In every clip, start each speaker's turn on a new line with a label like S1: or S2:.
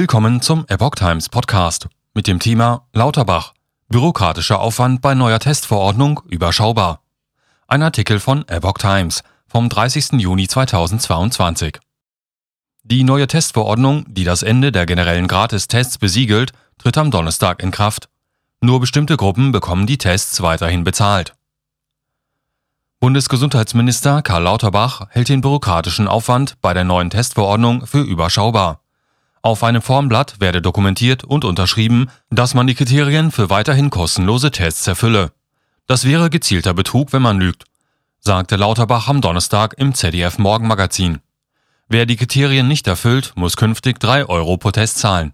S1: Willkommen zum Epoch Times Podcast mit dem Thema Lauterbach. Bürokratischer Aufwand bei neuer Testverordnung überschaubar. Ein Artikel von Epoch Times vom 30. Juni 2022. Die neue Testverordnung, die das Ende der generellen Gratistests besiegelt, tritt am Donnerstag in Kraft. Nur bestimmte Gruppen bekommen die Tests weiterhin bezahlt. Bundesgesundheitsminister Karl Lauterbach hält den bürokratischen Aufwand bei der neuen Testverordnung für überschaubar. Auf einem Formblatt werde dokumentiert und unterschrieben, dass man die Kriterien für weiterhin kostenlose Tests erfülle. Das wäre gezielter Betrug, wenn man lügt, sagte Lauterbach am Donnerstag im ZDF Morgenmagazin. Wer die Kriterien nicht erfüllt, muss künftig drei Euro pro Test zahlen.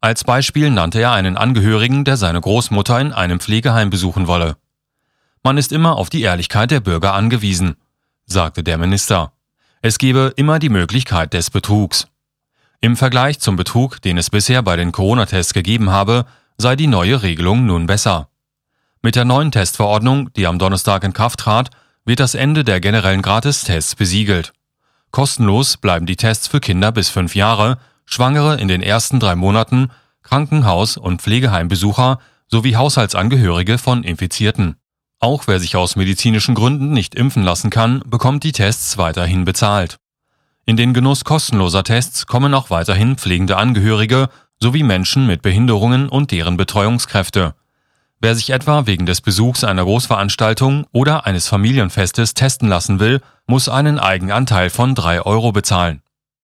S1: Als Beispiel nannte er einen Angehörigen, der seine Großmutter in einem Pflegeheim besuchen wolle. Man ist immer auf die Ehrlichkeit der Bürger angewiesen, sagte der Minister. Es gebe immer die Möglichkeit des Betrugs. Im Vergleich zum Betrug, den es bisher bei den Corona-Tests gegeben habe, sei die neue Regelung nun besser. Mit der neuen Testverordnung, die am Donnerstag in Kraft trat, wird das Ende der generellen Gratistests besiegelt. Kostenlos bleiben die Tests für Kinder bis fünf Jahre, Schwangere in den ersten drei Monaten, Krankenhaus- und Pflegeheimbesucher sowie Haushaltsangehörige von Infizierten. Auch wer sich aus medizinischen Gründen nicht impfen lassen kann, bekommt die Tests weiterhin bezahlt. In den Genuss kostenloser Tests kommen auch weiterhin pflegende Angehörige sowie Menschen mit Behinderungen und deren Betreuungskräfte. Wer sich etwa wegen des Besuchs einer Großveranstaltung oder eines Familienfestes testen lassen will, muss einen Eigenanteil von drei Euro bezahlen.